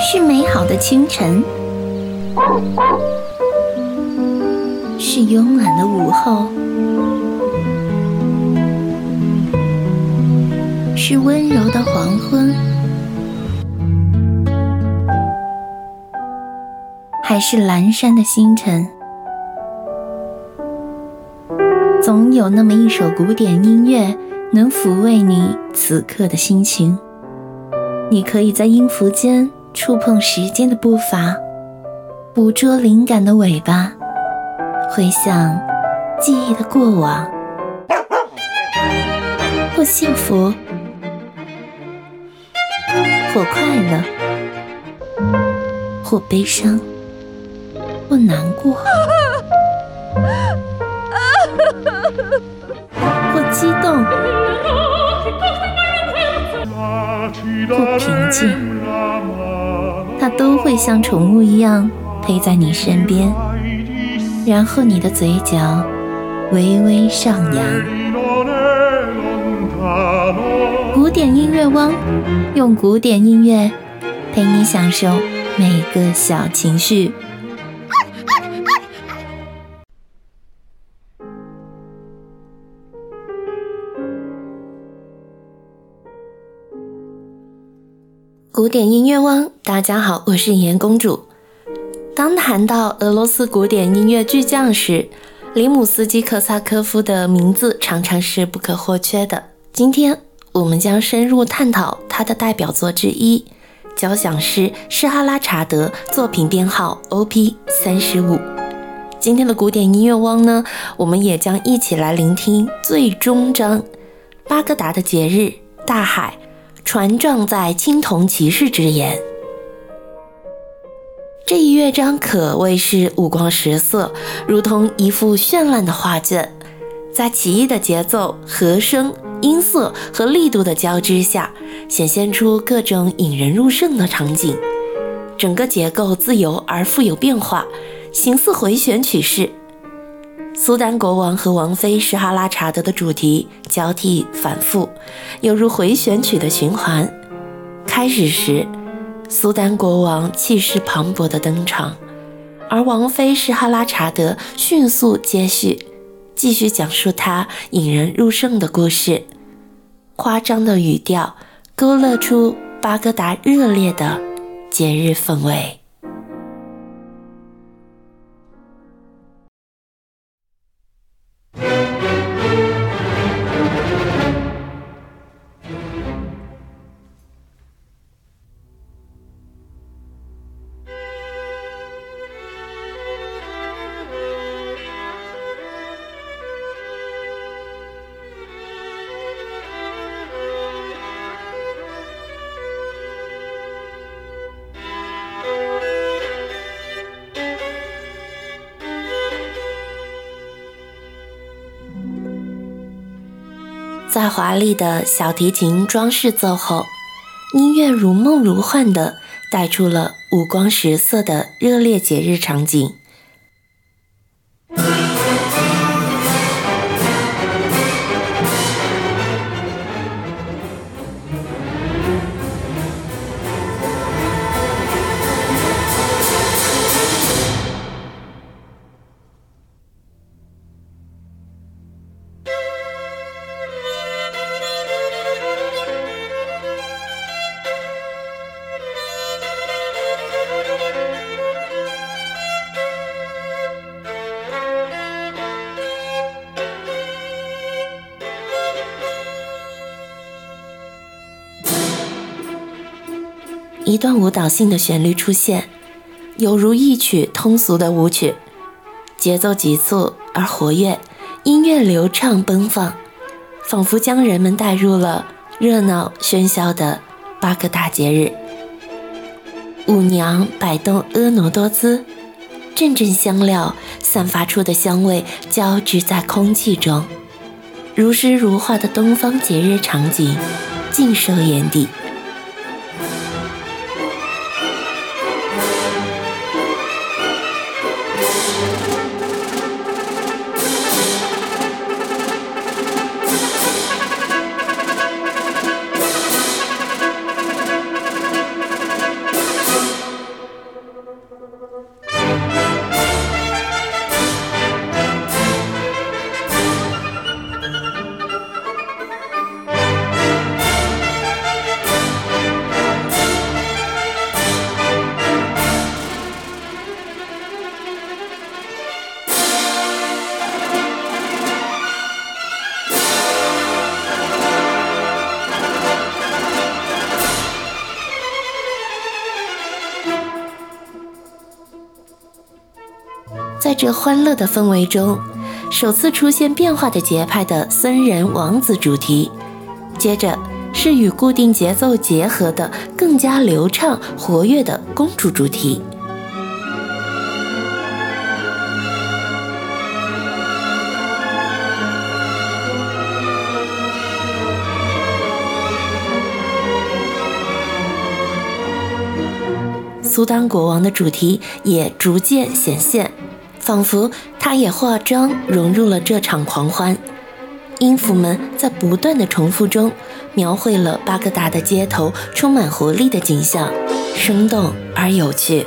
是美好的清晨，是慵懒的午后，是温柔的黄昏，还是阑珊的星辰？总有那么一首古典音乐，能抚慰你此刻的心情。你可以在音符间触碰时间的步伐，捕捉灵感的尾巴，回想记忆的过往，或幸福，或快乐，或悲伤，或难过。不平静，它都会像宠物一样陪在你身边，然后你的嘴角微微上扬。古典音乐汪，用古典音乐陪你享受每个小情绪。古典音乐汪，大家好，我是颜公主。当谈到俄罗斯古典音乐巨匠时，里姆斯基科萨科夫的名字常常是不可或缺的。今天我们将深入探讨他的代表作之一——交响诗《施哈拉查德》，作品编号 OP 三十五。今天的古典音乐汪呢，我们也将一起来聆听最终章——巴格达的节日，大海。船撞在青铜骑士之眼，这一乐章可谓是五光十色，如同一幅绚烂的画卷。在奇异的节奏、和声、音色和力度的交织下，显现出各种引人入胜的场景。整个结构自由而富有变化，形似回旋曲式。苏丹国王和王妃施哈拉查德的主题交替反复，犹如回旋曲的循环。开始时，苏丹国王气势磅礴的登场，而王妃施哈拉查德迅速接续，继续讲述他引人入胜的故事。夸张的语调勾勒出巴格达热烈的节日氛围。在华丽的小提琴装饰奏后，音乐如梦如幻地带出了五光十色的热烈节日场景。一段舞蹈性的旋律出现，犹如一曲通俗的舞曲，节奏急促而活跃，音乐流畅奔放，仿佛将人们带入了热闹喧嚣的巴格达节日。舞娘摆动婀娜多姿，阵阵香料散发出的香味交织在空气中，如诗如画的东方节日场景尽收眼底。这欢乐的氛围中，首次出现变化的节拍的僧人王子主题，接着是与固定节奏结合的更加流畅活跃的公主主题。苏丹国王的主题也逐渐显现，仿佛他也化妆融入了这场狂欢。音符们在不断的重复中，描绘了巴格达的街头充满活力的景象，生动而有趣。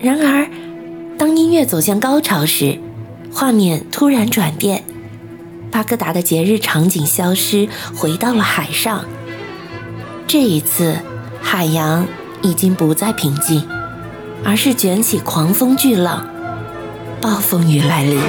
然而，当音乐走向高潮时，画面突然转变，巴格达的节日场景消失，回到了海上。这一次，海洋已经不再平静，而是卷起狂风巨浪，暴风雨来临。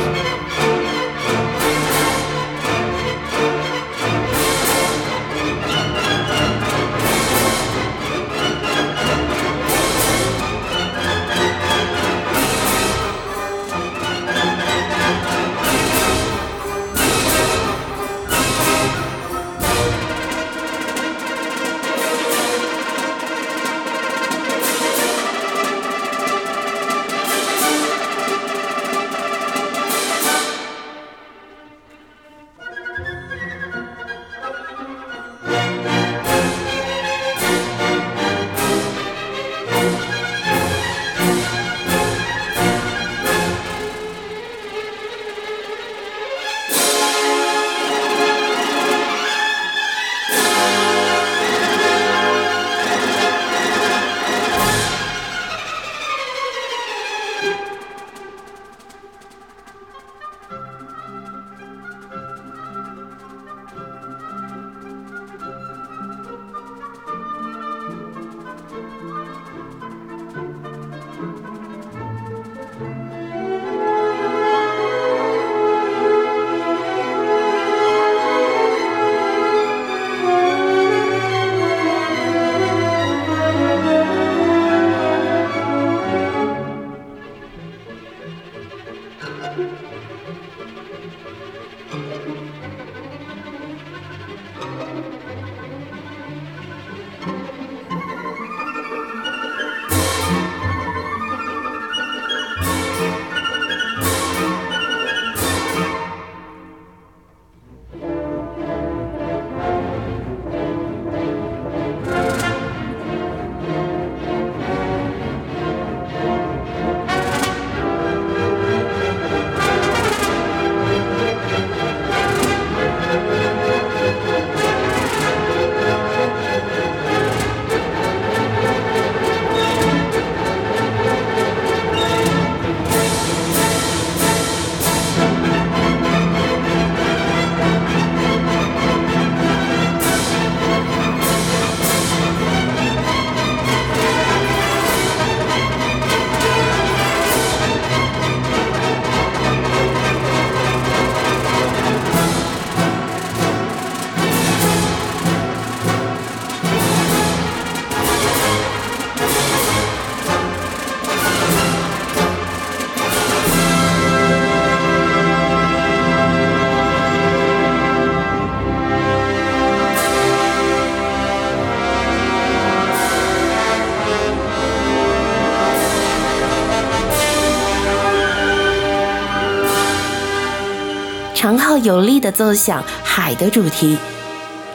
长号有力地奏响海的主题，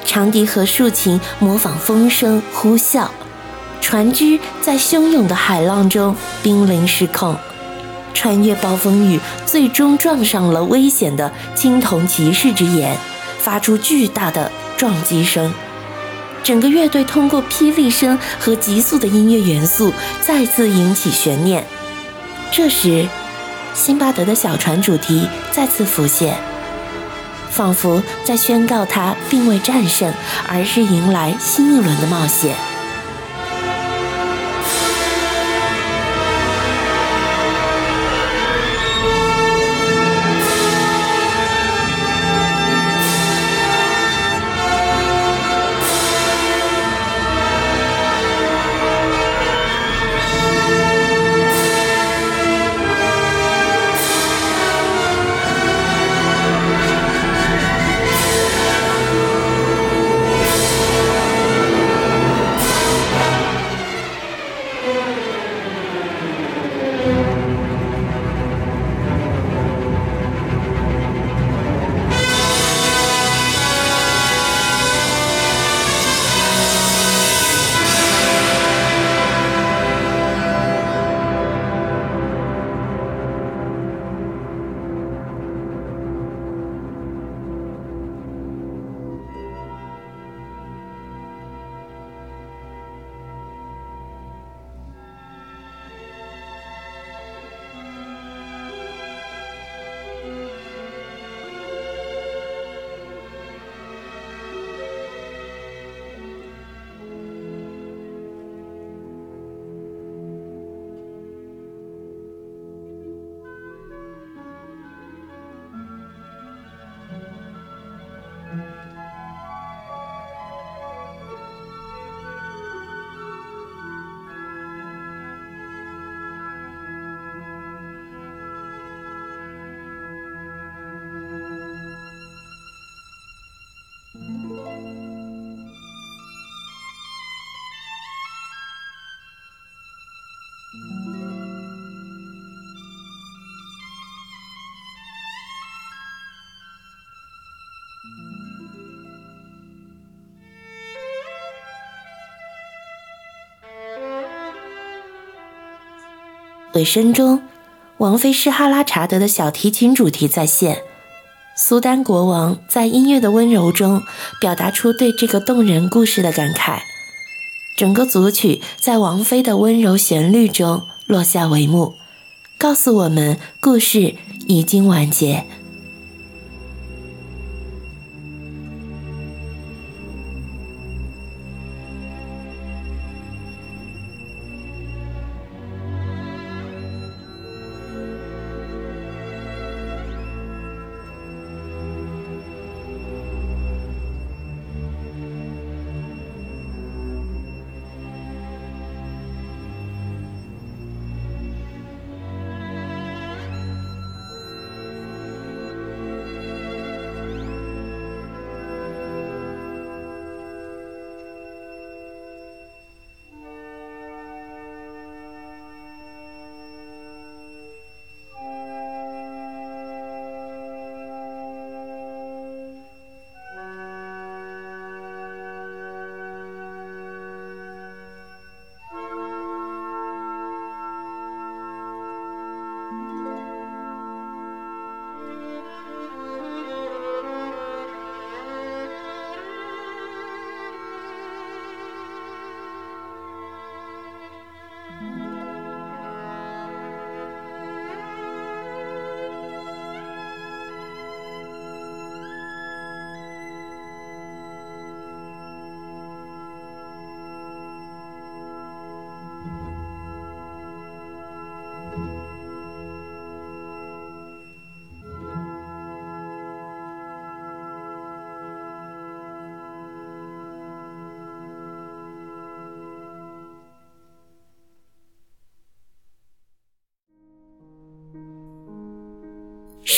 长笛和竖琴模仿风声呼啸，船只在汹涌的海浪中濒临失控，穿越暴风雨，最终撞上了危险的青铜骑士之眼，发出巨大的撞击声。整个乐队通过霹雳声和急速的音乐元素，再次引起悬念。这时，辛巴德的小船主题再次浮现，仿佛在宣告他并未战胜，而是迎来新一轮的冒险。尾声中，王菲施哈拉查德的小提琴主题再现。苏丹国王在音乐的温柔中表达出对这个动人故事的感慨。整个组曲在王菲的温柔旋律中落下帷幕，告诉我们故事已经完结。《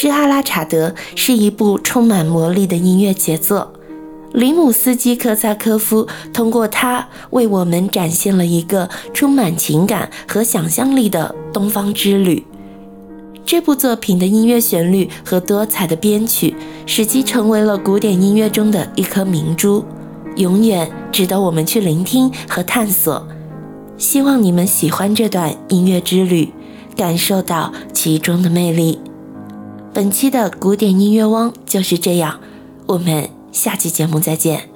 施哈拉查德》是一部充满魔力的音乐杰作，里姆斯基科萨科夫通过它为我们展现了一个充满情感和想象力的东方之旅。这部作品的音乐旋律和多彩的编曲，使其成为了古典音乐中的一颗明珠，永远值得我们去聆听和探索。希望你们喜欢这段音乐之旅，感受到其中的魅力。本期的古典音乐汪就是这样，我们下期节目再见。